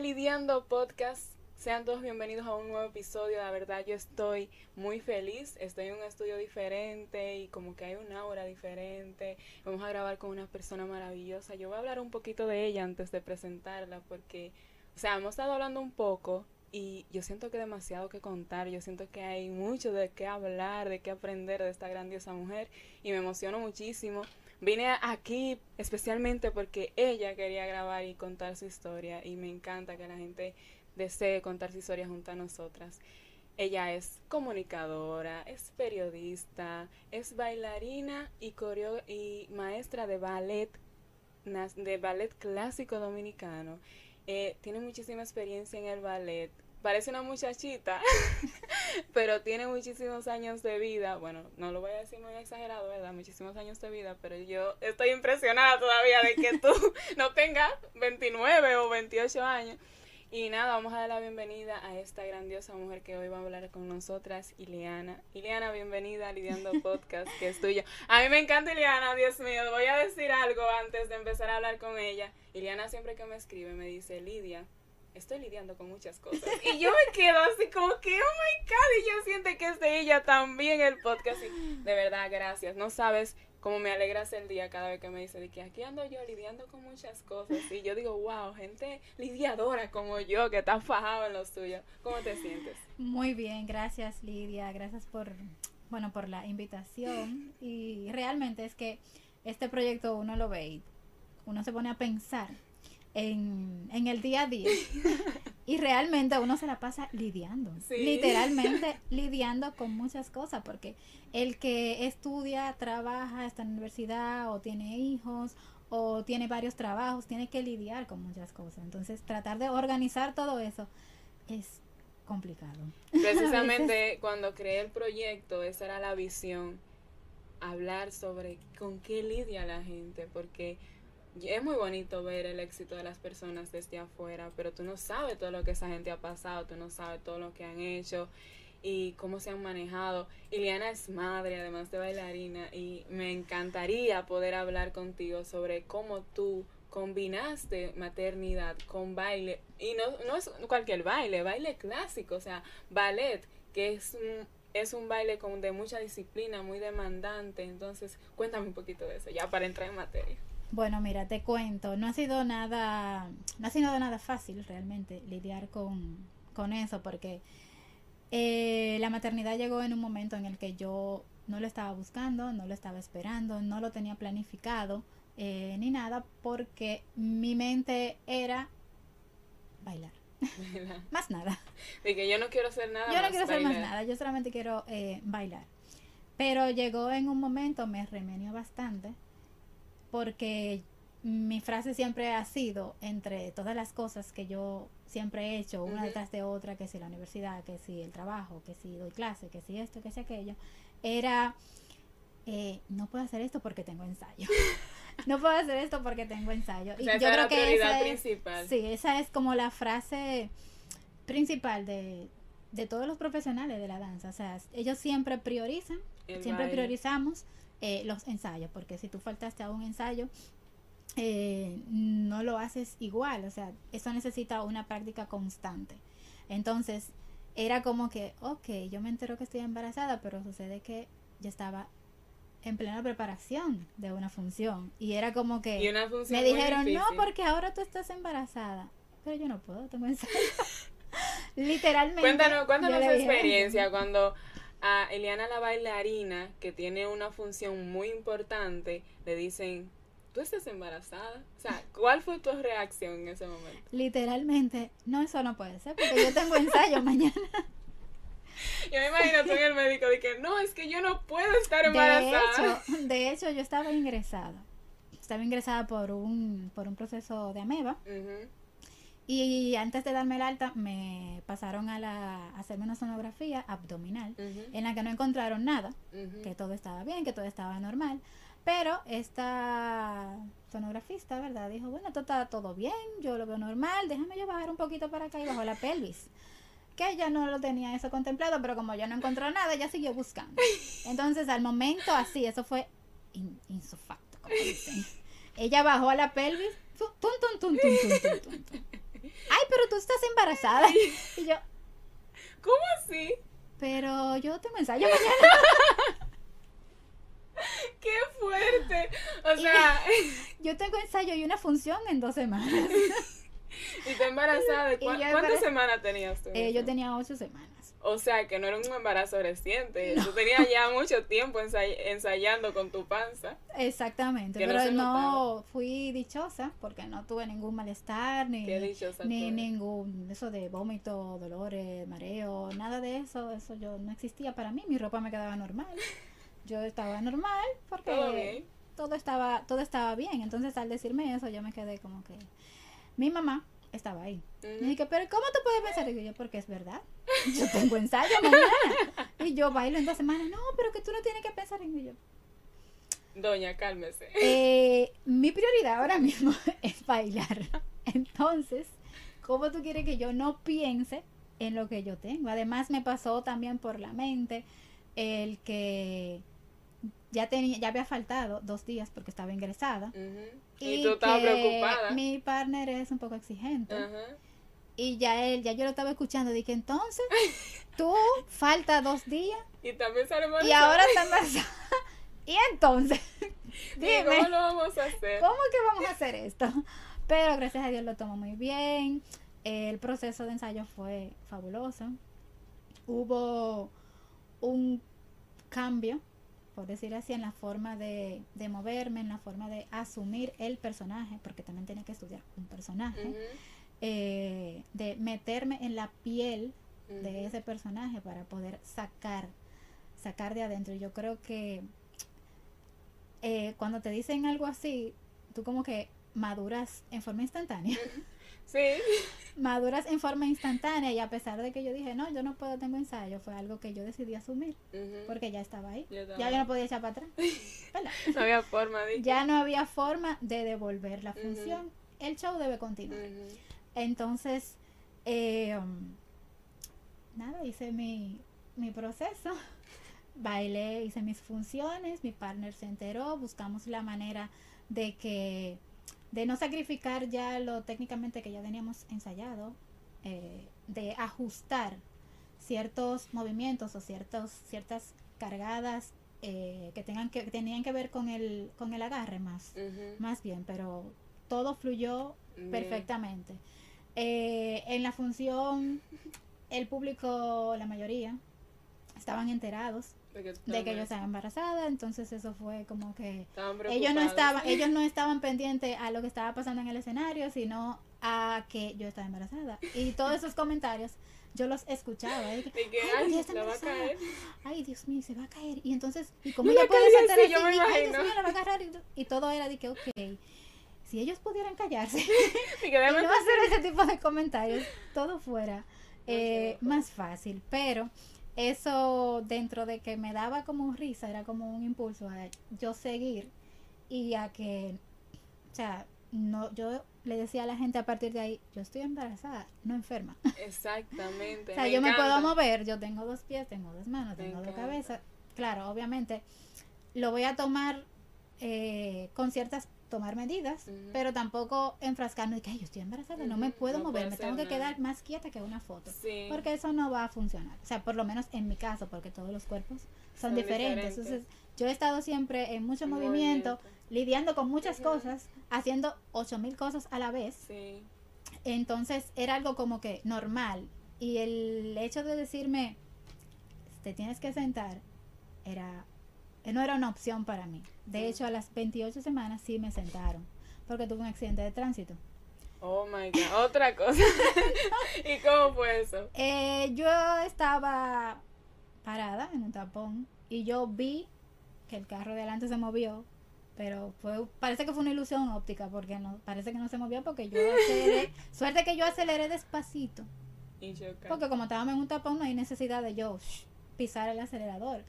Lidiando Podcast? Sean todos bienvenidos a un nuevo episodio. La verdad, yo estoy muy feliz. Estoy en un estudio diferente y como que hay un aura diferente. Vamos a grabar con una persona maravillosa. Yo voy a hablar un poquito de ella antes de presentarla porque, o sea, hemos estado hablando un poco y yo siento que demasiado que contar. Yo siento que hay mucho de qué hablar, de qué aprender de esta grandiosa mujer y me emociono muchísimo. Vine aquí especialmente porque ella quería grabar y contar su historia y me encanta que la gente desee contar su historia junto a nosotras. Ella es comunicadora, es periodista, es bailarina y, coreo y maestra de ballet, de ballet clásico dominicano. Eh, tiene muchísima experiencia en el ballet, parece una muchachita, pero tiene muchísimos años de vida. Bueno, no lo voy a decir muy exagerado, ¿verdad? Muchísimos años de vida, pero yo estoy impresionada todavía de que tú no tengas 29 o 28 años. Y nada, vamos a dar la bienvenida a esta grandiosa mujer que hoy va a hablar con nosotras, Ileana. Ileana, bienvenida a Lidiando Podcast, que es tuyo. A mí me encanta Ileana, Dios mío. Voy a decir algo antes de empezar a hablar con ella. Ileana siempre que me escribe me dice, Lidia, estoy lidiando con muchas cosas. Y yo me quedo así como que, oh my God, y yo siento que es de ella también el podcast. Y de verdad, gracias. No sabes cómo me alegras el día cada vez que me dice de que aquí ando yo lidiando con muchas cosas. Y yo digo, wow, gente lidiadora como yo, que está fajado en lo suyo. ¿Cómo te sientes? Muy bien, gracias Lidia, gracias por, bueno, por la invitación. Y realmente es que este proyecto uno lo ve y uno se pone a pensar en, en el día a día. Y realmente uno se la pasa lidiando, literalmente lidiando con muchas cosas, porque el que estudia, trabaja, está en la universidad o tiene hijos o tiene varios trabajos, tiene que lidiar con muchas cosas. Entonces, tratar de organizar todo eso es complicado. Precisamente cuando creé el proyecto, esa era la visión, hablar sobre con qué lidia la gente, porque es muy bonito ver el éxito de las personas desde afuera, pero tú no sabes todo lo que esa gente ha pasado, tú no sabes todo lo que han hecho y cómo se han manejado. Iliana es madre, además de bailarina, y me encantaría poder hablar contigo sobre cómo tú combinaste maternidad con baile, y no, no es cualquier baile, baile clásico, o sea, ballet, que es un, es un baile con, de mucha disciplina, muy demandante, entonces cuéntame un poquito de eso, ya para entrar en materia. Bueno, mira, te cuento, no ha sido nada, no ha sido nada fácil realmente lidiar con, con eso, porque eh, la maternidad llegó en un momento en el que yo no lo estaba buscando, no lo estaba esperando, no lo tenía planificado eh, ni nada, porque mi mente era bailar. más nada. De que yo no quiero hacer nada. Yo no quiero hacer más nada, yo solamente quiero eh, bailar. Pero llegó en un momento, me remenió bastante porque mi frase siempre ha sido, entre todas las cosas que yo siempre he hecho, una detrás de otra, que si la universidad, que si el trabajo, que si doy clase, que si esto, que si aquello, era, eh, no puedo hacer esto porque tengo ensayo. no puedo hacer esto porque tengo ensayo. y yo creo que esa principal. Es, sí, esa es como la frase principal de, de todos los profesionales de la danza. O sea, ellos siempre priorizan, siempre priorizamos eh, los ensayos, porque si tú faltaste a un ensayo, eh, no lo haces igual, o sea, eso necesita una práctica constante. Entonces, era como que, ok, yo me entero que estoy embarazada, pero sucede que ya estaba en plena preparación de una función. Y era como que me dijeron, no, porque ahora tú estás embarazada. Pero yo no puedo, tengo ensayo. Literalmente. Cuéntanos, cuéntanos tu experiencia cuando a Eliana la bailarina, que tiene una función muy importante, le dicen, ¿tú estás embarazada? O sea, ¿cuál fue tu reacción en ese momento? Literalmente, no, eso no puede ser, porque yo tengo ensayo mañana. Yo me imagino tú en el médico de que no, es que yo no puedo estar embarazada. De hecho, de hecho yo estaba ingresada. Estaba ingresada por un, por un proceso de ameba. Y antes de darme el alta, me pasaron a, la, hacerme una sonografía abdominal, en la que no encontraron nada, que todo estaba bien, que todo estaba normal. Pero esta sonografista, ¿verdad? Dijo, bueno, todo está todo bien, yo lo veo normal, déjame yo bajar un poquito para acá y bajo la pelvis. Que ella no lo tenía eso contemplado, pero como yo no encontró nada, ella siguió buscando. Entonces, al momento así, eso fue insufacto, como dicen. Ella bajó a la pelvis, tum, tum, tum, tum, tum, tum, tum tú estás embarazada. Y yo, ¿cómo así? Pero yo tengo ensayo mañana. ¡Qué fuerte! O sea, yo tengo ensayo y una función en dos semanas. ¿Y te embarazada? ¿Cuántas semanas tenías tú? Eh, yo tenía ocho semanas. O sea, que no era un embarazo reciente. Tú tenías ya mucho tiempo ensayando con tu panza. Exactamente. pero no, fui dichosa porque no tuve ningún malestar, ni, ni ningún eso de vómito, dolores, mareo, nada de eso. Eso yo no existía para mí. Mi ropa me quedaba normal. Yo estaba normal porque todo estaba todo estaba bien. Entonces, al decirme eso, yo me quedé como que mi mamá estaba ahí. Y dije, pero ¿cómo tú puedes pensar? Y yo, porque es verdad. Yo tengo ensayo mañana. Y yo bailo en dos semanas. No, pero que tú no tienes que pensar en ello. Doña, cálmese. Eh, mi prioridad ahora mismo es bailar. Entonces, ¿cómo tú quieres que yo no piense en lo que yo tengo? Además, me pasó también por la mente el que ya tenía, ya había faltado dos días porque estaba ingresada. Y, tú estabas preocupada. Mi partner es un poco exigente. Y ya él, ya yo lo estaba escuchando, dije, entonces, tú falta dos días. Y también sale Y ahora está embarazada. y entonces, dime. ¿Cómo lo vamos a hacer? ¿Cómo que vamos a hacer esto? Pero gracias a Dios lo tomó muy bien. El proceso de ensayo fue fabuloso. Hubo un cambio por decir así, en la forma de, moverme, en la forma de asumir el personaje, porque también tiene que estudiar un personaje, eh, de meterme en la piel de ese personaje para poder sacar, sacar de adentro. Yo creo que eh, cuando te dicen algo así, tú como que maduras en forma instantánea. Sí. Maduras en forma instantánea y a pesar de que yo dije, no, yo no puedo, tengo ensayo, fue algo que yo decidí asumir porque ya estaba ahí. Ya yo no podía echar para atrás. no había forma de... Ya no había forma de devolver la función. El show debe continuar. Entonces, eh, um, nada, hice mi, mi proceso. Bailé, hice mis funciones, mi partner se enteró, buscamos la manera de que de no sacrificar ya lo técnicamente que ya teníamos ensayado, eh, de ajustar ciertos movimientos o ciertos, ciertas cargadas eh, que tengan que tenían que ver con el con el agarre más más bien pero todo fluyó perfectamente. Eh, en la función el público la mayoría estaban enterados de que, yo estaba embarazada, entonces eso fue como que ellos no estaban, ellos no estaban pendientes a lo que estaba pasando en el escenario, sino a que yo estaba embarazada. Y todos esos comentarios yo los escuchaba. ay, Dios mío, se va a caer. Y entonces, ¿y cómo ella puede saltar así? Yo me imagino. la va a agarrar. Y, todo era de que, ok, si ellos pudieran callarse y, no hacer ese tipo de comentarios, todo fuera eh, más fácil. Pero eso dentro de que me daba como risa, era como un impulso a yo seguir y a que, o sea, no, yo le decía a la gente a partir de ahí, yo estoy embarazada, no enferma. Exactamente. o sea, yo me puedo mover, yo tengo dos pies, tengo dos manos, tengo dos cabezas. Claro, obviamente lo voy a tomar eh, con ciertas tomar medidas, pero tampoco enfrascarme de que yo estoy embarazada, no me puedo mover, me tengo que quedar más quieta que una foto, porque eso no va a funcionar, o sea, por lo menos en mi caso, porque todos los cuerpos son, diferentes. entonces yo he estado siempre en mucho movimiento, lidiando con muchas cosas, haciendo ocho mil cosas a la vez, entonces era algo como que normal, y el hecho de decirme, te tienes que sentar, era no era una opción para mí. De hecho, a las 28 semanas sí me sentaron, porque tuve un accidente de tránsito. Oh my God, otra cosa. ¿Y cómo fue eso? Eh, yo estaba parada en un tapón y yo vi que el carro de adelante se movió, pero fue, parece que fue una ilusión óptica porque no, parece que no se movió porque yo aceleré, suerte que yo aceleré despacito. porque como estábamos en un tapón no hay necesidad de yo pisar el acelerador.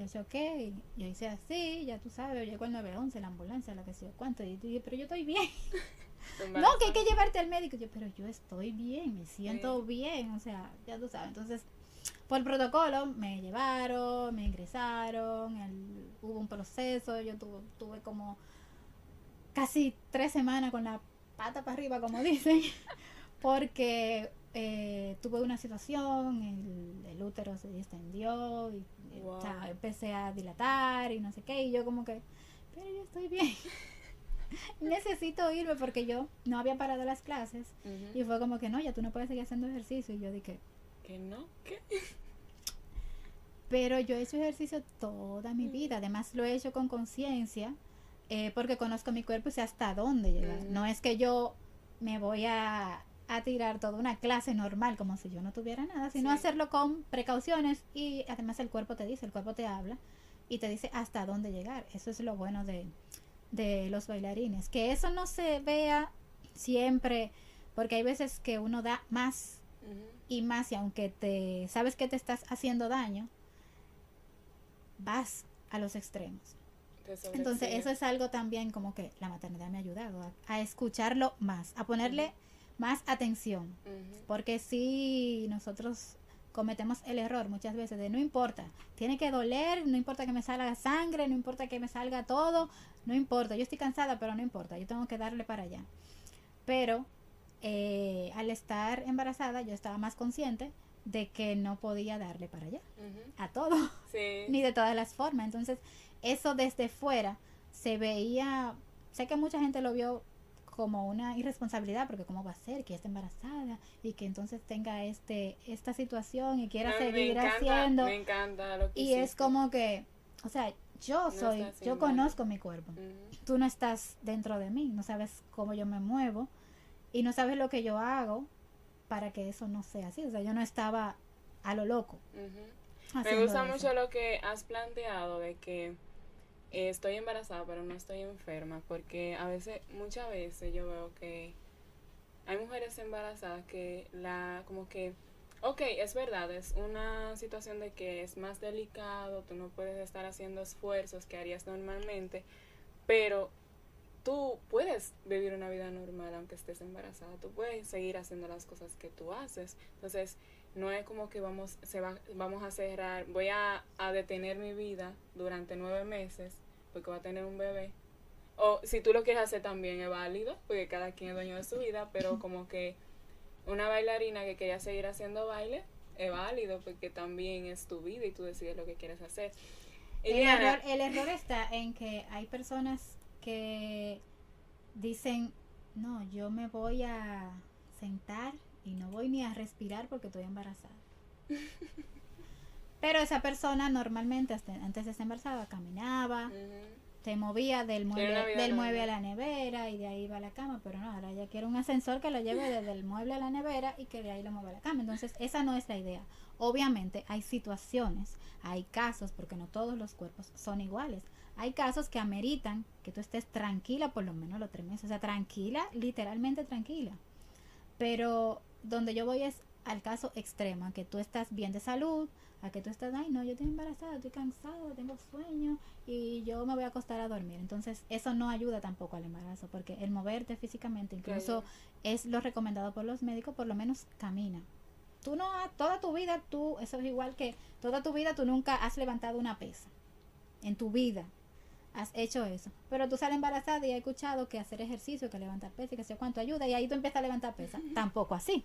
Yo dije, ok, yo hice así, ya tú sabes, llegó el 911, la ambulancia, la que sé yo cuánto, y dije, pero yo estoy bien. no, que hay que llevarte al médico. Yo, pero yo estoy bien, me siento bien, o sea, ya tú sabes. Entonces, por protocolo, me llevaron, me ingresaron, hubo un proceso, yo tuve, tuve como casi tres semanas con la pata para arriba, como dicen, porque eh, tuve una situación, el, útero se distendió y empecé a dilatar y no sé qué, y yo como que, pero yo estoy bien. Necesito irme porque yo no había parado las clases y fue como que no, ya tú no puedes seguir haciendo ejercicio y yo dije, ¿que no? ¿Qué? Pero yo he hecho ejercicio toda mi vida, además lo he hecho con conciencia eh, porque conozco mi cuerpo y sé hasta dónde llegar. No es que yo me voy a a tirar toda una clase normal como si yo no tuviera nada, sino hacerlo con precauciones y además el cuerpo te dice, el cuerpo te habla y te dice hasta dónde llegar. Eso es lo bueno de, de los bailarines, que eso no se vea siempre, porque hay veces que uno da más y más y aunque te sabes que te estás haciendo daño, vas a los extremos. Entonces eso es algo también como que la maternidad me ha ayudado a, escucharlo más, a ponerle más atención. Porque si nosotros cometemos el error muchas veces de no importa, tiene que doler, no importa que me salga sangre, no importa que me salga todo, no importa, yo estoy cansada, pero no importa, yo tengo que darle para allá. Pero eh, al estar embarazada yo estaba más consciente de que no podía darle para allá, a todo, ni de todas las formas. Entonces, eso desde fuera se veía, sé que mucha gente lo vio como una irresponsabilidad, porque cómo va a ser que esté embarazada y que entonces tenga este esta situación y quiera seguir haciendo. Me encanta lo Y es como que, o sea, yo soy, yo conozco mi cuerpo. Tú no estás dentro de mí, no sabes cómo yo me muevo y no sabes lo que yo hago para que eso no sea así. O sea, yo no estaba a lo loco. Me gusta mucho lo que has planteado de que estoy embarazada pero no estoy enferma porque a veces, muchas veces yo veo que hay mujeres embarazadas que la, como que, ok, es verdad, es una situación de que es más delicado, tú no puedes estar haciendo esfuerzos que harías normalmente, pero tú puedes vivir una vida normal aunque estés embarazada, tú puedes seguir haciendo las cosas que tú haces, entonces no es como que vamos, se va, vamos a cerrar, voy a, a detener mi vida durante nueve meses porque va a tener un bebé. O si tú lo quieres hacer también es válido, porque cada quien es dueño de su vida, pero como que una bailarina que quería seguir haciendo baile es válido porque también es tu vida y tú decides lo que quieres hacer. El error, el error está en que hay personas que dicen, no, yo me voy a sentar y no voy ni a respirar porque estoy embarazada. Pero esa persona normalmente antes de estar embarazada caminaba, se movía del mueble, del mueble a la nevera y de ahí iba a la cama, pero no, ahora ya quiere un ascensor que lo lleve desde el mueble a la nevera y que de ahí lo mueva a la cama. Entonces, esa no es la idea. Obviamente hay situaciones, hay casos, porque no todos los cuerpos son iguales. Hay casos que ameritan que tú estés tranquila por lo menos los tres meses, o sea, tranquila, literalmente tranquila. Pero donde yo voy es al caso extremo, que tú estás bien de salud, a que tú estás, ay, no, yo estoy embarazada, estoy cansada, tengo sueño y yo me voy a acostar a dormir. Entonces, eso no ayuda tampoco al embarazo, porque el moverte físicamente, incluso es lo recomendado por los médicos, por lo menos camina. Tú no, toda tu vida, tú, eso es igual que toda tu vida tú nunca has levantado una pesa. En tu vida has hecho eso. Pero tú sales embarazada y has escuchado que hacer ejercicio, que levantar pesa, que sé cuánto ayuda, y ahí tú empiezas a levantar pesa. Tampoco así.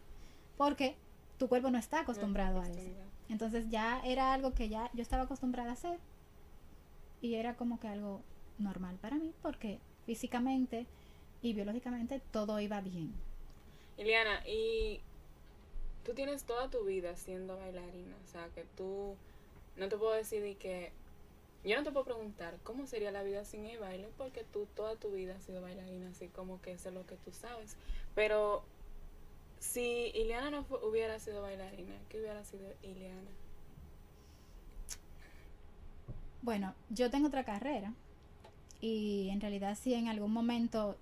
Porque tu cuerpo no está acostumbrado a eso. Entonces ya era algo que ya yo estaba acostumbrada a hacer y era como que algo normal para mí porque físicamente y biológicamente todo iba bien. Iliana, y tú tienes toda tu vida siendo bailarina, o sea, que tú no te puedo decir que yo no te puedo preguntar cómo sería la vida sin el baile porque tú toda tu vida has sido bailarina, así como que eso es lo que tú sabes, pero si Ileana no hubiera sido bailarina, ¿qué hubiera sido Ileana? Bueno, yo tengo otra carrera y en realidad si en algún momento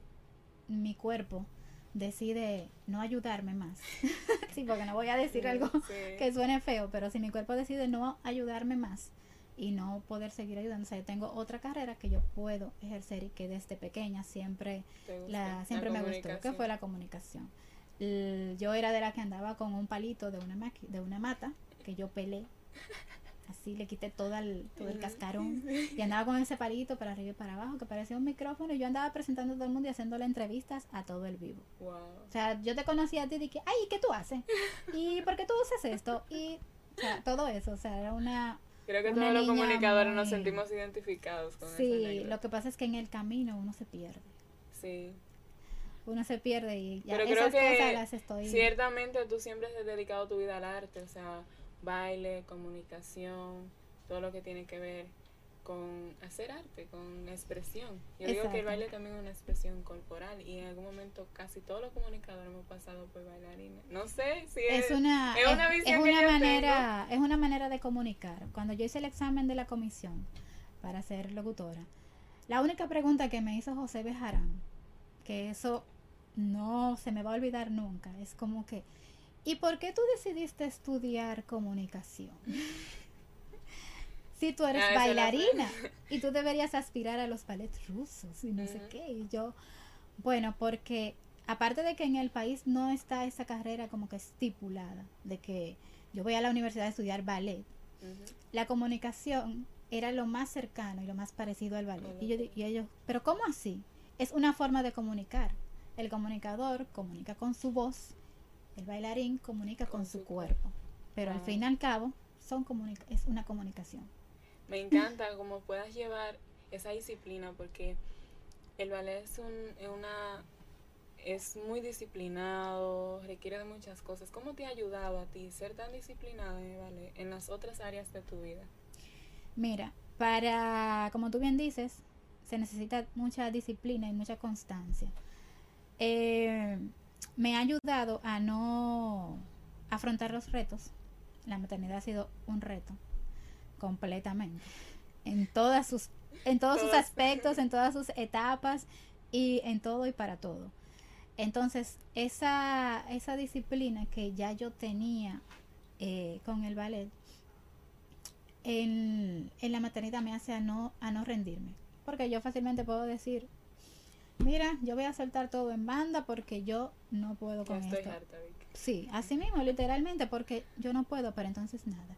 mi cuerpo decide no ayudarme más, sí, porque no voy a decir algo que suene feo, pero si mi cuerpo decide no ayudarme más y no poder seguir ayudando, o sea, yo tengo otra carrera que yo puedo ejercer y que desde pequeña siempre la siempre me gustó, que fue la comunicación. Yo era de la que andaba con un palito de una, de una mata que yo pelé. Así le quité todo el, todo el cascarón. Y andaba con ese palito para arriba y para abajo que parecía un micrófono. Y yo andaba presentando a todo el mundo y haciéndole entrevistas a todo el vivo. O sea, yo te conocía a ti y dije, ay, ¿qué tú haces? ¿Y por qué tú usas esto? Y o sea, todo eso, o sea, era una... Creo que todos los comunicadores nos sentimos identificados con Sí, lo que pasa es que en el camino uno se pierde. Sí. Uno se pierde y ya Pero creo que las estoy... Ciertamente tú siempre has dedicado tu vida al arte, o sea, baile, comunicación, todo lo que tiene que ver con hacer arte, con expresión. Yo digo que el baile también es una expresión corporal y en algún momento casi todos los comunicadores hemos pasado por bailarines. No sé si es, una, es, una visión es una manera, es una manera de comunicar. Cuando yo hice el examen de la comisión para ser locutora, la única pregunta que me hizo José Bejarán, que eso no se me va a olvidar nunca, es como que ¿Y por qué tú decidiste estudiar comunicación? si tú eres ah, bailarina y tú deberías aspirar a los ballets rusos y no sé qué. Y yo, bueno, porque aparte de que en el país no está esa carrera como que estipulada, de que yo voy a la universidad a estudiar ballet, la comunicación era lo más cercano y lo más parecido al ballet. Y, yo, y ellos, pero ¿cómo así? Es una forma de comunicar. El comunicador comunica con su voz el bailarín comunica con, su, cuerpo, pero al ah. fin y al cabo son es una comunicación. Me encanta cómo puedas llevar esa disciplina porque el ballet es, un, una es muy disciplinado, requiere de muchas cosas. ¿Cómo te ha ayudado a ti ser tan disciplinado en el ballet en las otras áreas de tu vida? Mira, para, como tú bien dices, se necesita mucha disciplina y mucha constancia. Eh, me ha ayudado a no afrontar los retos. La maternidad ha sido un reto completamente en todas sus en todos sus aspectos, en todas sus etapas y en todo y para todo. Entonces, esa, esa disciplina que ya yo tenía eh, con el ballet, en, en, la maternidad me hace a no, a no rendirme. Porque yo fácilmente puedo decir, mira, yo voy a soltar todo en banda porque yo no puedo con esto. Sí, así mismo, literalmente, porque yo no puedo, pero entonces nada.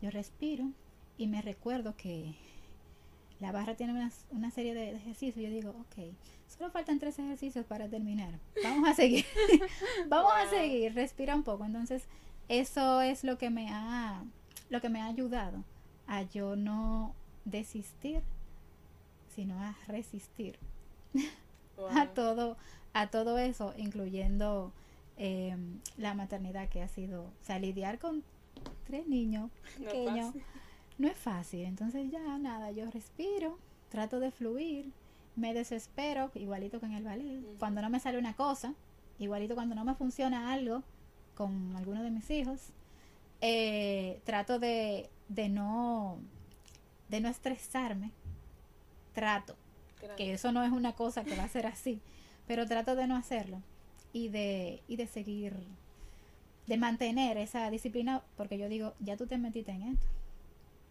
Yo respiro y me recuerdo que la barra tiene una, una serie de, ejercicios. Yo digo, ok, solo faltan tres ejercicios para terminar. Vamos a seguir. Vamos a seguir. Respira un poco. Entonces, eso es lo que me ha, lo que me ha ayudado a yo no desistir, sino a resistir. a todo a todo eso incluyendo em, la maternidad que ha sido o sea lidiar con tres niños pequeños no es fácil. Entonces ya nada yo respiro trato de fluir me desespero igualito con el ballet. Cuando no me sale una cosa igualito cuando no me funciona algo con alguno de mis hijos eh, trato de, de no de no estresarme. Trato que eso no es una cosa que va a ser así, pero trato de no hacerlo y de, y de seguir, de mantener esa disciplina, porque yo digo, ya tú te metiste en esto.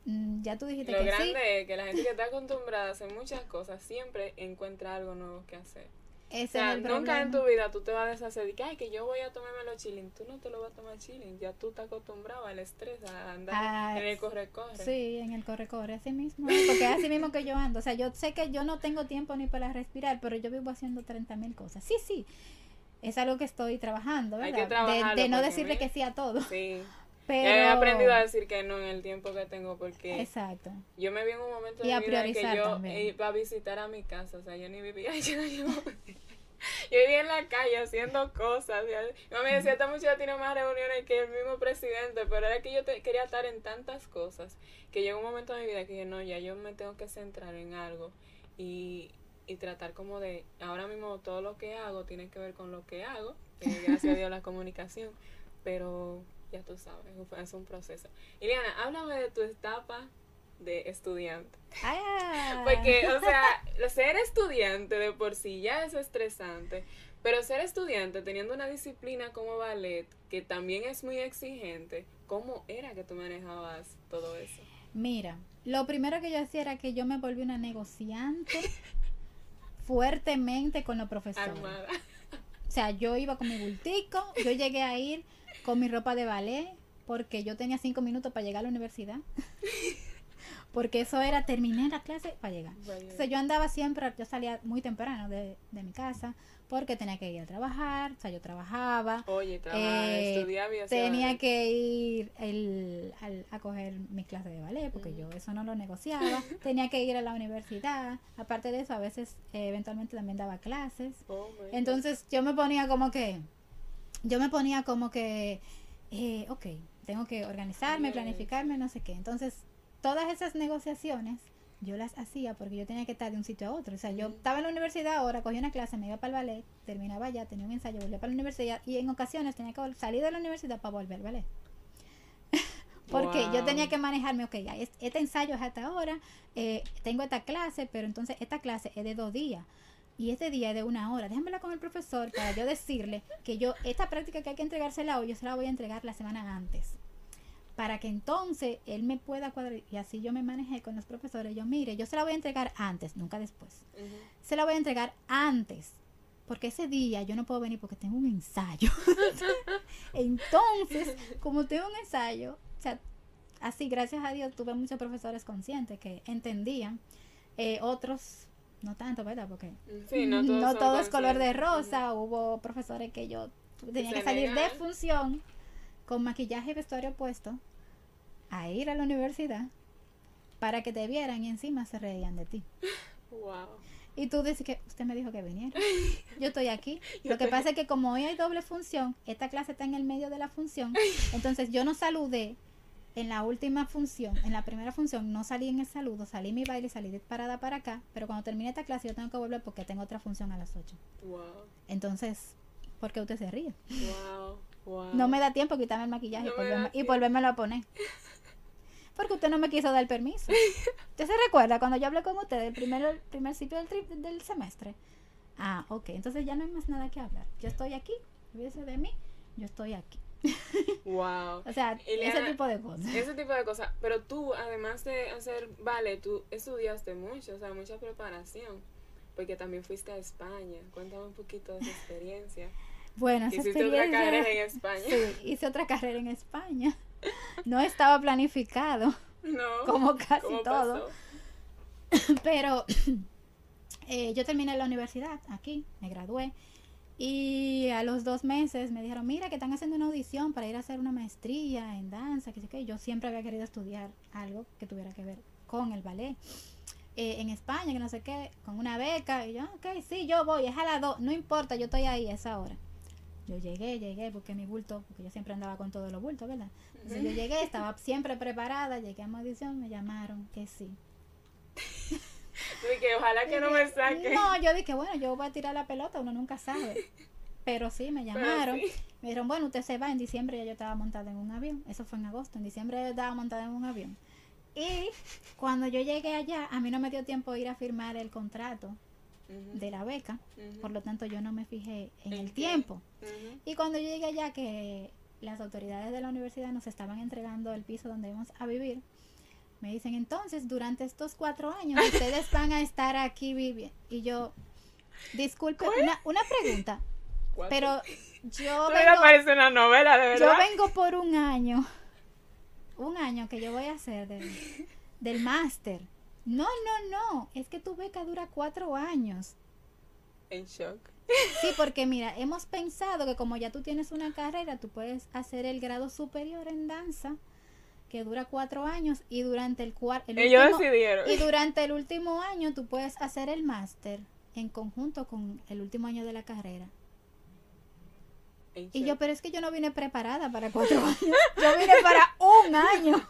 Mm, ya tú dijiste Lo que grande es que la gente que está acostumbrada a hacer muchas cosas siempre encuentra algo nuevo que hacer o sea, nunca en tu vida tú te vas a deshacer de que, ay, que yo voy a tomarme los chilling. Tú no te lo vas a tomar chilling. Ya tú estás acostumbrado al estrés, a andar ah, en el corre-corre. Sí, en el corre-corre, así mismo. Porque es así mismo que yo ando. O sea, yo sé que yo no tengo tiempo ni para respirar, pero yo vivo haciendo 30 mil cosas. Sí, sí. Es algo que estoy trabajando, ¿verdad? de, no decirle que sí a todo. Sí. Pero... He aprendido a decir que no en el tiempo que tengo porque Exacto. yo me vi en un momento de mi vida que yo iba a visitar a mi casa, o sea, yo ni vivía allá, yo, yo vivía en la calle haciendo cosas. Mi mamá me decía, esta muchacha tiene más reuniones que el mismo presidente, pero era que yo quería estar en tantas cosas que llegó un momento de mi vida que dije, no, ya yo me tengo que centrar en algo y, y tratar como de, ahora mismo todo lo que hago tiene que ver con lo que hago, gracias a Dios la comunicación, pero ya tú sabes, es un proceso. Iliana, háblame de tu etapa de estudiante. Ah. Porque, o sea, ser estudiante de por sí ya es estresante, pero ser estudiante teniendo una disciplina como ballet, que también es muy exigente, ¿cómo era que tú manejabas todo eso? Mira, lo primero que yo hacía era que yo me volví una negociante fuertemente con los profesores. O sea, yo iba con mi bultico, yo llegué a ir con mi ropa de ballet, porque yo tenía cinco minutos para llegar a la universidad. porque eso era terminar la clase para llegar. Entonces yo andaba siempre, yo salía muy temprano de, de mi casa porque tenía que ir a trabajar, o sea, yo trabajaba. Oye, trabajaba, eh, estudiaba y Tenía que ir el, a coger mis clases de ballet, porque yo eso no lo negociaba. tenía que ir a la universidad. Aparte de eso, a veces, eh, eventualmente también daba clases. Oh, Entonces, yo me ponía como que, yo me ponía como que, eh, ok, tengo que organizarme, planificarme, no sé qué. Entonces, todas esas negociaciones yo las hacía porque yo tenía que estar de un sitio a otro. O sea, yo estaba en la universidad ahora, cogía una clase, me iba para el ballet, terminaba ya, tenía un ensayo, volvía para la universidad y en ocasiones tenía que salir de la universidad para volver, ¿vale? porque yo tenía que manejarme, ok, ya, este ensayo es hasta ahora, eh, tengo esta clase, pero entonces esta clase es de dos días. Y este día es de una hora. Déjamela con el profesor para yo decirle que yo, esta práctica que hay que entregársela hoy, yo se la voy a entregar la semana antes para que entonces él me pueda cuadrar y así yo me manejé con los profesores. Yo, mire, yo se la voy a entregar antes, nunca después. Se la voy a entregar antes, porque ese día yo no puedo venir porque tengo un ensayo. entonces, como tengo un ensayo, o sea, así, gracias a Dios, tuve muchos profesores conscientes que entendían, eh, otros no tanto, ¿verdad? Porque no, todo es color de rosa. Hubo profesores que yo tenía que salir de función con maquillaje y vestuario puesto a ir a la universidad para que te vieran y encima se reían de ti. Wow. Y tú dices que usted me dijo que viniera. Yo estoy aquí. Lo que pasa es que como hoy hay doble función, esta clase está en el medio de la función, entonces yo no saludé en la última función, en la primera función no salí en el saludo, salí mi baile, salí de parada para acá, pero cuando termine esta clase yo tengo que volver porque tengo otra función a las 8. Wow. Entonces, ¿por qué usted se ríe? Wow. No me da tiempo quitarme el maquillaje y, volverme, a poner. Porque usted no me quiso dar permiso. ¿Usted se recuerda cuando yo hablé con usted el primer, primer sitio del, del semestre? Ah, ok. Entonces ya no hay más nada que hablar. Yo estoy aquí. Olvídese de mí. Yo estoy aquí. Wow. o sea, ese tipo de cosas. Ese tipo de cosas. Pero tú, además de hacer vale, tú estudiaste mucho, o sea, mucha preparación. Porque también fuiste a España. Cuéntame un poquito de esa experiencia. Bueno, esa Hiciste otra carrera en España. Sí, hice otra carrera en España. No estaba planificado. No. Como casi todo. Pero eh, yo terminé la universidad aquí, me gradué. Y a los dos meses me dijeron, mira que están haciendo una audición para ir a hacer una maestría en danza, que sé que yo siempre había querido estudiar algo que tuviera que ver con el ballet. Eh, en España, que no sé qué, con una beca. Y yo, ok, sí, yo voy, es a las dos, no importa, yo estoy ahí a esa hora. Yo llegué, llegué, porque mi bulto, porque yo siempre andaba con todos los bultos, ¿verdad? Entonces yo llegué, estaba siempre preparada, llegué a mi audición, me llamaron que sí. Dije, ojalá que no me saquen. No, yo dije, bueno, yo voy a tirar la pelota, uno nunca sabe. Pero sí, me llamaron. Me dijeron, bueno, usted se va. En diciembre ya yo estaba montada en un avión. Eso fue en agosto. En diciembre yo estaba montada en un avión. Y cuando yo llegué allá, a mí no me dio tiempo ir a firmar el contrato de la beca. Por lo tanto, yo no me fijé en el tiempo. Y cuando yo llegué allá, que las autoridades de la universidad nos estaban entregando el piso donde íbamos a vivir, me dicen, entonces, durante estos cuatro años, ustedes van a estar aquí viviendo. Y yo, disculpe, una, una pregunta. Pero yo vengo, una novela, de verdad. Yo vengo por un año. Un año que yo voy a hacer del máster. No, no, no. Es que tu beca dura cuatro años. En shock. Sí, porque mira, hemos pensado que como ya tú tienes una carrera, tú puedes hacer el grado superior en danza, que dura cuatro años, y durante el cuarto... Ellos decidieron. Y durante el último año tú puedes hacer el máster en conjunto con el último año de la carrera. Y yo, pero es que yo no vine preparada para cuatro años. Yo vine para un año.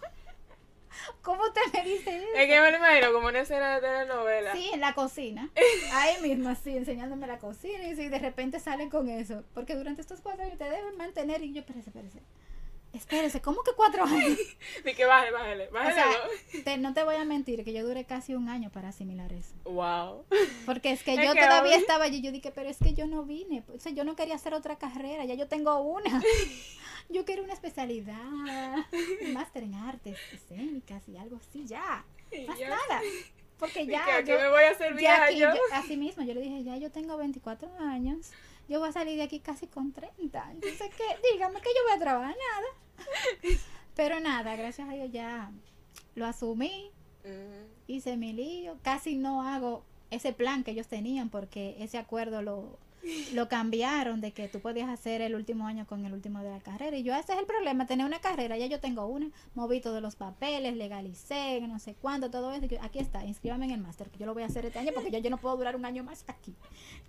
¿Cómo te me dice eso? Es que me lo imagino como una escena de telenovela. Sí, en la cocina. Ahí mismo, así, enseñándome la cocina. Y si de repente salen con eso. Porque durante estos cuatro años te deben mantener. Y yo, espérese, espérese. Espérese, ¿cómo que cuatro años? Ni que baje, bájale, bájale. O sea, no te voy a mentir que yo duré casi un año para asimilar eso. Wow. Porque es que yo todavía estaba allí. Yo dije, pero es que yo no vine. O sea, yo no quería hacer otra carrera. Ya yo tengo una. yo quiero una especialidad, un máster en artes escénicas y algo así, ya. Más nada. Porque ya. yo, me voy a hacer ya yo? Así mismo, yo le dije, ya yo tengo 24 años, yo voy a salir de aquí casi con 30. Entonces, ¿qué? Dígame que yo voy a trabajar nada. Pero nada, gracias a Dios ya lo asumí, hice mi lío, casi no hago ese plan que ellos tenían porque ese acuerdo lo, lo cambiaron de que tú podías hacer el último año con el último de la carrera. Y yo, ese es el problema, tener una carrera, ya yo tengo una, moví todos los papeles, legalicé, no sé cuándo, todo eso. Aquí está, inscríbame en el máster, que yo lo voy a hacer este año porque ya yo no puedo durar un año más aquí.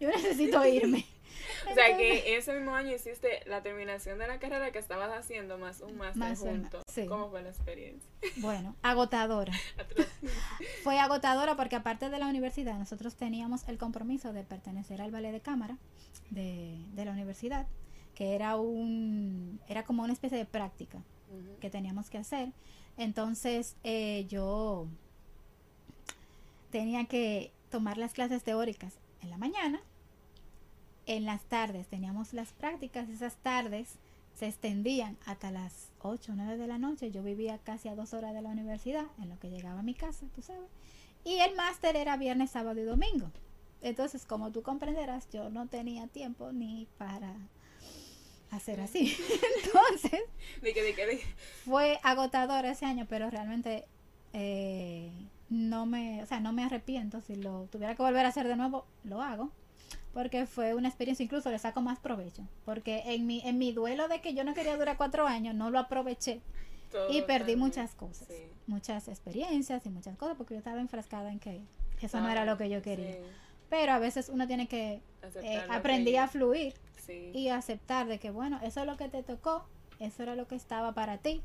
Yo necesito irme. o sea que ese mismo año hiciste la terminación de la carrera que estabas haciendo más un máster junto. ¿Cómo fue la experiencia? Bueno, agotadora. fue agotadora porque aparte de la universidad, nosotros teníamos el compromiso de pertenecer al ballet de cámara de, de la universidad, que era un era como una especie de práctica que teníamos que hacer. Entonces eh, yo tenía que tomar las clases teóricas en la mañana en las tardes teníamos las prácticas, esas tardes se extendían hasta las 8 o 9 de la noche. Yo vivía casi a dos horas de la universidad, en lo que llegaba a mi casa, tú sabes. Y el máster era viernes, sábado y domingo. Entonces, como tú comprenderás, yo no tenía tiempo ni para hacer así. Entonces, fue agotador ese año, pero realmente eh, no me, o sea, no me arrepiento. Si lo tuviera que volver a hacer de nuevo, lo hago porque fue una experiencia, incluso le saco más provecho, porque en mi, en mi duelo de que yo no quería durar cuatro años, no lo aproveché y perdí muchas cosas, muchas experiencias y muchas cosas, porque yo estaba enfrascada en que eso no era lo que yo quería. Pero a veces uno tiene que eh, aprender a fluir y aceptar de que, bueno, eso es lo que te tocó, eso era lo que estaba para ti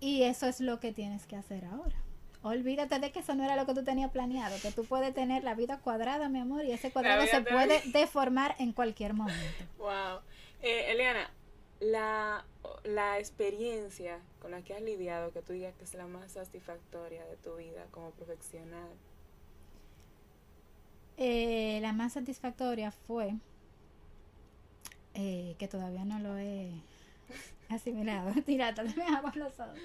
y eso es lo que tienes que hacer ahora. Olvídate de que eso no era lo que tú tenías planeado, que tú puedes tener la vida cuadrada, mi amor, y ese cuadrado se puede deformar en cualquier momento. Wow. Eh, Eliana, la, la experiencia con la que has lidiado, que tú digas que es la más satisfactoria de tu vida como profesional. Eh, la más satisfactoria fue eh, que todavía no lo he asimilado. Tira, me hago los ojos.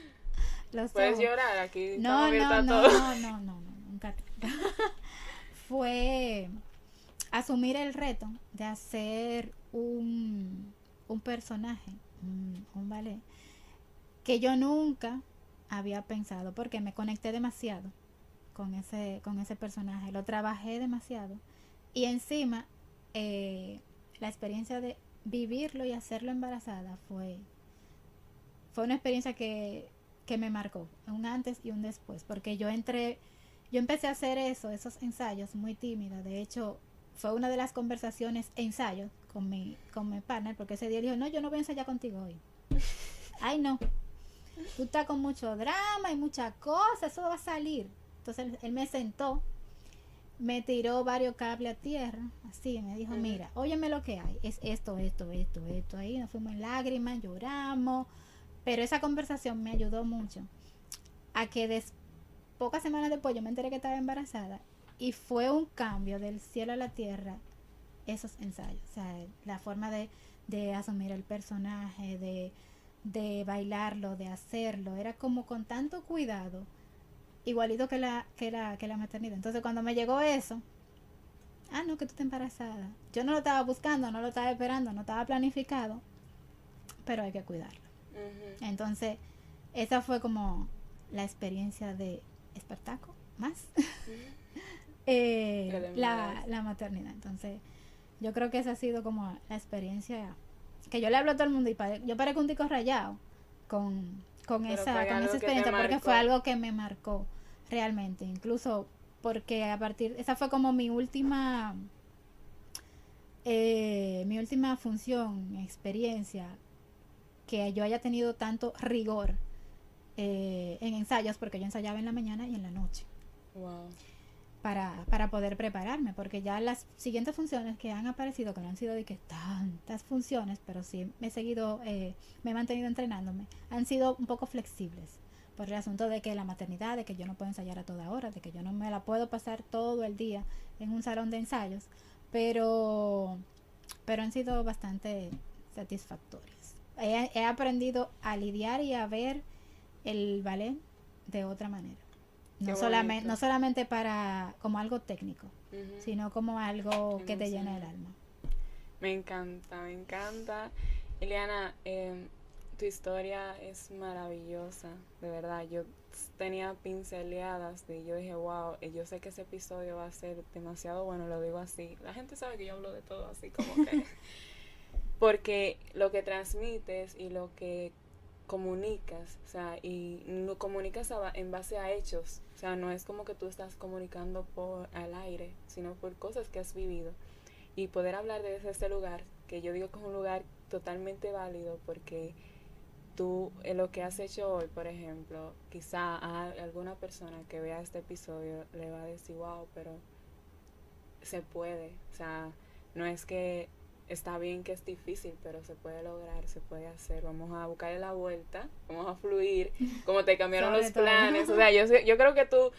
Puedes llorar aquí. No, no, no, no, no, no, nunca. Fue asumir el reto de hacer un, un personaje, un, ballet, que yo nunca había pensado, porque me conecté demasiado con ese, con ese personaje, lo trabajé demasiado. Y encima, eh, la experiencia de vivirlo y hacerlo embarazada fue, fue una experiencia que que me marcó, un antes y un después, porque yo entré, yo empecé a hacer eso, esos ensayos muy tímida, de hecho fue una de las conversaciones, ensayos con mi, con mi partner, porque ese día dijo, no, yo no voy a ensayar contigo hoy. Ay, no, tú estás con mucho drama y muchas cosas, eso va a salir. Entonces él, me sentó, me tiró varios cables a tierra, así, me dijo, mira, óyeme lo que hay, es esto, esto, esto, esto, ahí nos fuimos en lágrimas, lloramos, pero esa conversación me ayudó mucho a que des, pocas semanas después yo me enteré que estaba embarazada y fue un cambio del cielo a la tierra esos ensayos. O sea, la forma de, de asumir el personaje, de, de bailarlo, de hacerlo, era como con tanto cuidado, igualito que la, que la, que la maternidad. Entonces cuando me llegó eso, ah, no, que tú estás embarazada. Yo no lo estaba buscando, no lo estaba esperando, no estaba planificado, pero hay que cuidarlo. Entonces, esa fue como la experiencia de Espartaco, más eh, la, la, maternidad. Entonces, yo creo que esa ha sido como la experiencia que yo le hablo a todo el mundo y yo parezco un tico rayado con, con esa, con esa experiencia porque fue algo que me marcó realmente. Incluso porque a partir, esa fue como mi última, eh, mi última función, experiencia que yo haya tenido tanto rigor eh, en ensayos, porque yo ensayaba en la mañana y en la noche. Para, para poder prepararme, porque ya las siguientes funciones que han aparecido, que no han sido de que tantas funciones, pero sí me he seguido, eh, me he mantenido entrenándome, han sido un poco flexibles por el asunto de que la maternidad, de que yo no puedo ensayar a toda hora, de que yo no me la puedo pasar todo el día en un salón de ensayos, pero, pero han sido bastante satisfactorios he, aprendido a lidiar y a ver el ballet de otra manera. No solamente, no solamente para como algo técnico, sino como algo que te llena el alma. Me encanta, me encanta. Eliana, em, Tu historia es maravillosa, de verdad. Yo tenía pinceleadas y yo dije, wow, eh, yo sé que ese episodio va a ser demasiado bueno, lo digo así. La gente sabe que yo hablo de todo así como que... Porque lo que transmites y lo que comunicas, o sea, y lo comunicas en base a hechos, o sea, no es como que tú estás comunicando por al aire, sino por cosas que has vivido. Y poder hablar desde ese lugar, que yo digo que es un lugar totalmente válido porque tú, en lo que has hecho hoy, por ejemplo, quizá a alguna persona que vea este episodio le va a decir, wow, pero se puede, o sea, no es que está bien que es difícil, pero se puede lograr, se puede hacer. Vamos a buscarle la vuelta, vamos a fluir, como te cambiaron los planes. O sea, yo, yo creo que tú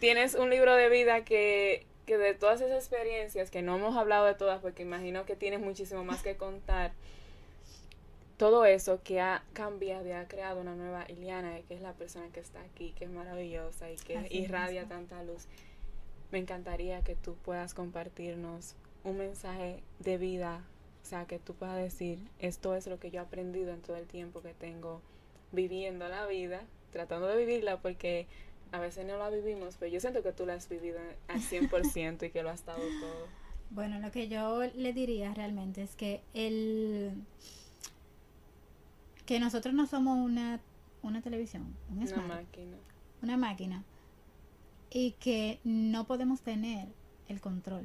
tienes un libro de vida que, que de todas esas experiencias, que no hemos hablado de todas, porque imagino que tienes muchísimo más que contar, todo eso que ha cambiado y ha creado una nueva Iliana, que es la persona que está aquí, que es maravillosa y que irradia tanta luz. Me encantaría que tú puedas compartirnos un mensaje de vida, sea, que tú puedas decir, esto es lo que yo he aprendido en todo el tiempo que tengo viviendo la vida, tratando de vivirla porque a veces no la vivimos, pero yo siento que tú la has vivido al 100% y que lo has estado todo. Bueno, lo que yo le diría realmente es que el que nosotros no somos una, una televisión, una máquina. Una máquina. Y que no podemos tener el control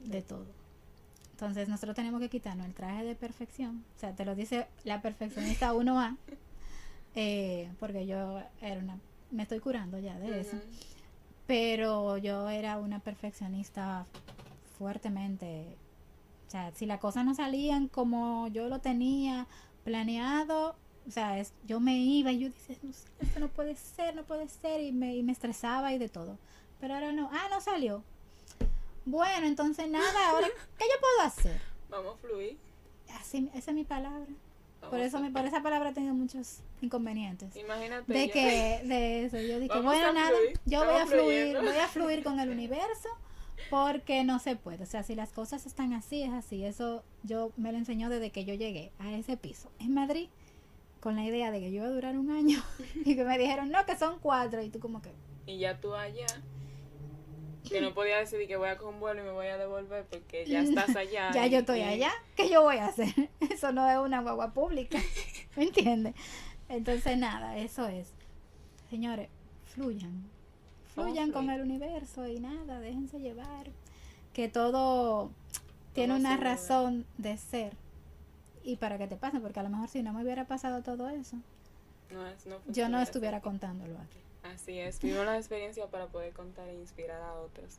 de todo. Entonces nosotros tenemos que quitarnos el traje de perfección. O sea, te lo dice la perfeccionista 1A. Eh, porque yo era una... Me estoy curando ya de eso. Pero yo era una perfeccionista fuertemente. O sea, si las cosas no salían como yo lo tenía planeado, o sea, es, yo me iba y yo decía, no, esto no puede ser, no puede ser, y me, y me estresaba y de todo. Pero ahora no, ah, no salió. Bueno, entonces nada, ahora, ¿qué yo puedo hacer? Vamos a fluir. Así, esa es mi palabra. por eso, por esa palabra he tenido muchos inconvenientes. Imagínate. De que, de eso, yo dije, bueno, nada, yo voy a fluir, voy a fluir con el universo porque no se puede. O sea, si las cosas están así, es así. Eso yo me lo enseñó desde que yo llegué a ese piso en Madrid con la idea de que yo iba a durar un año y que me dijeron, no, que son cuatro. Y tú como que... Y ya tú allá que no podía decidir que voy a coger un vuelo y me voy a devolver porque ya estás allá. ya yo estoy allá. ¿Qué yo voy a hacer? Eso no es una guagua pública. ¿Me entiendes? Entonces, nada, eso es. Señores, fluyan. Fluyan con el universo y nada, déjense llevar. Que todo tiene una razón de ser. Y para que te pase, porque a lo mejor si no me hubiera pasado todo eso, yo no estuviera contándolo aquí. Así es, vivo la experiencia para poder contar e inspirar a otros.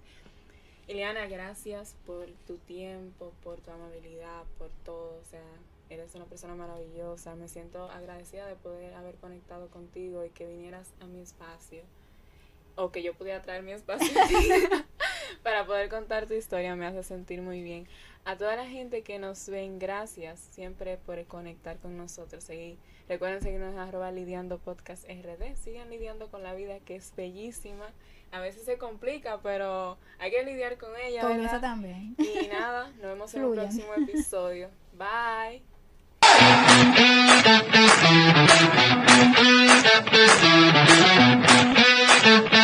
Ileana, gracias por tu tiempo, por tu amabilidad, por todo. O sea, eres una persona maravillosa. Me siento agradecida de poder haber conectado contigo y que vinieras a mi espacio. O que yo pudiera traer mi espacio para poder contar tu historia. Me hace sentir muy bien. A toda la gente que nos ven, gracias siempre por conectar con nosotros. Y recuerden seguirnos en arroba lidiando podcast RD. Sigan lidiando con la vida que es bellísima. A veces se complica, pero hay que lidiar con ella. Con eso también. Y nada, nos vemos en el próximo episodio. Bye.